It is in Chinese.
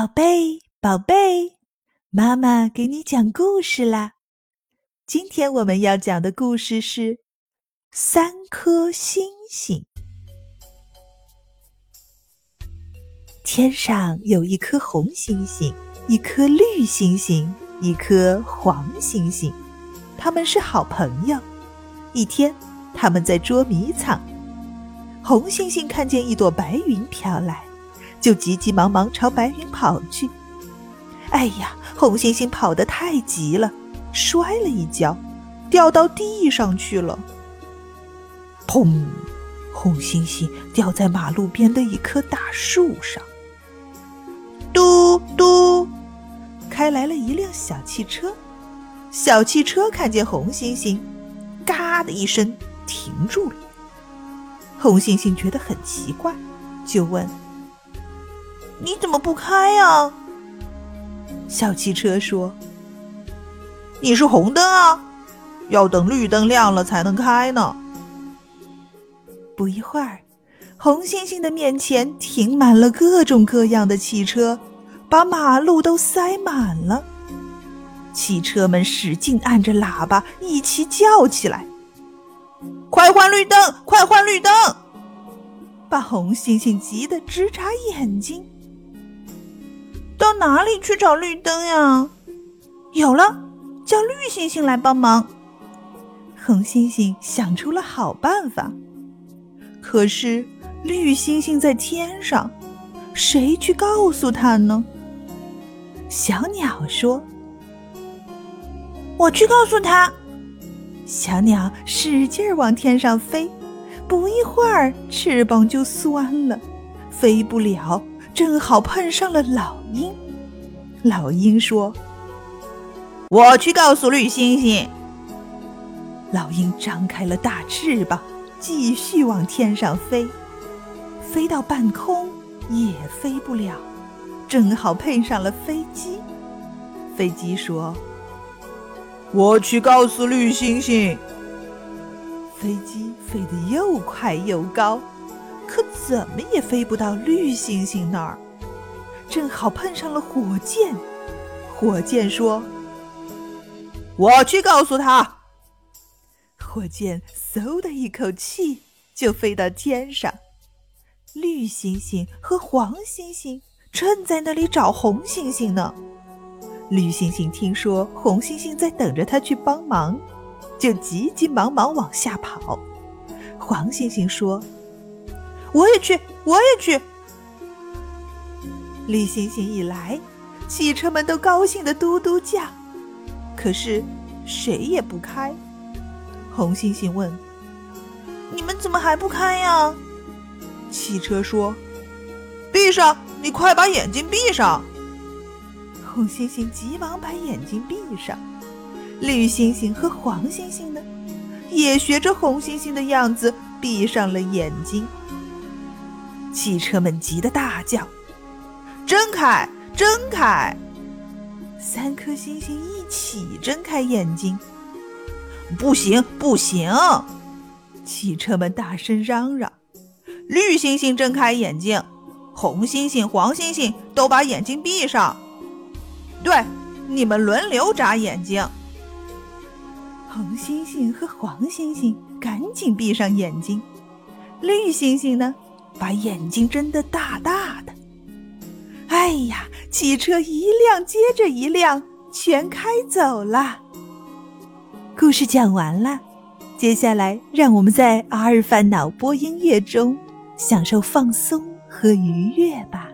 宝贝，宝贝，妈妈给你讲故事啦。今天我们要讲的故事是《三颗星星》。天上有一颗红星星，一颗绿星星，一颗黄星星，他们是好朋友。一天，他们在捉迷藏，红星星看见一朵白云飘来。就急急忙忙朝白云跑去。哎呀，红猩猩跑得太急了，摔了一跤，掉到地上去了。砰！红猩猩掉在马路边的一棵大树上。嘟嘟，开来了一辆小汽车。小汽车看见红猩猩，嘎的一声停住了。红猩猩觉得很奇怪，就问。你怎么不开呀？小汽车说：“你是红灯啊，要等绿灯亮了才能开呢。”不一会儿，红猩猩的面前停满了各种各样的汽车，把马路都塞满了。汽车们使劲按着喇叭，一起叫起来：“快换绿灯！快换绿灯！”把红猩猩急得直眨眼睛。哪里去找绿灯呀？有了，叫绿星星来帮忙。红星星想出了好办法，可是绿星星在天上，谁去告诉他呢？小鸟说：“我去告诉他。”小鸟使劲儿往天上飞，不一会儿翅膀就酸了，飞不了。正好碰上了老鹰，老鹰说：“我去告诉绿猩猩。”老鹰张开了大翅膀，继续往天上飞，飞到半空也飞不了，正好碰上了飞机。飞机说：“我去告诉绿猩猩。”飞机飞得又快又高。可怎么也飞不到绿猩猩那儿，正好碰上了火箭。火箭说：“我去告诉他。”火箭嗖的一口气就飞到天上。绿星星和黄星星正在那里找红星星呢。绿星星听说红星星在等着他去帮忙，就急急忙忙往下跑。黄星星说。我也去，我也去。绿猩猩一来，汽车们都高兴的嘟嘟叫，可是谁也不开。红猩猩问：“你们怎么还不开呀？”汽车说：“闭上，你快把眼睛闭上。”红猩猩急忙把眼睛闭上。绿猩猩和黄猩猩呢，也学着红猩猩的样子闭上了眼睛。汽车们急得大叫：“睁开，睁开！”三颗星星一起睁开眼睛。不行，不行！汽车们大声嚷嚷：“绿星星睁开眼睛，红星星、黄星星都把眼睛闭上。对，你们轮流眨眼睛。”红星星和黄星星赶紧闭上眼睛，绿星星呢？把眼睛睁得大大，哎呀！汽车一辆接着一辆，全开走了。故事讲完了，接下来让我们在阿尔法脑波音乐中享受放松和愉悦吧。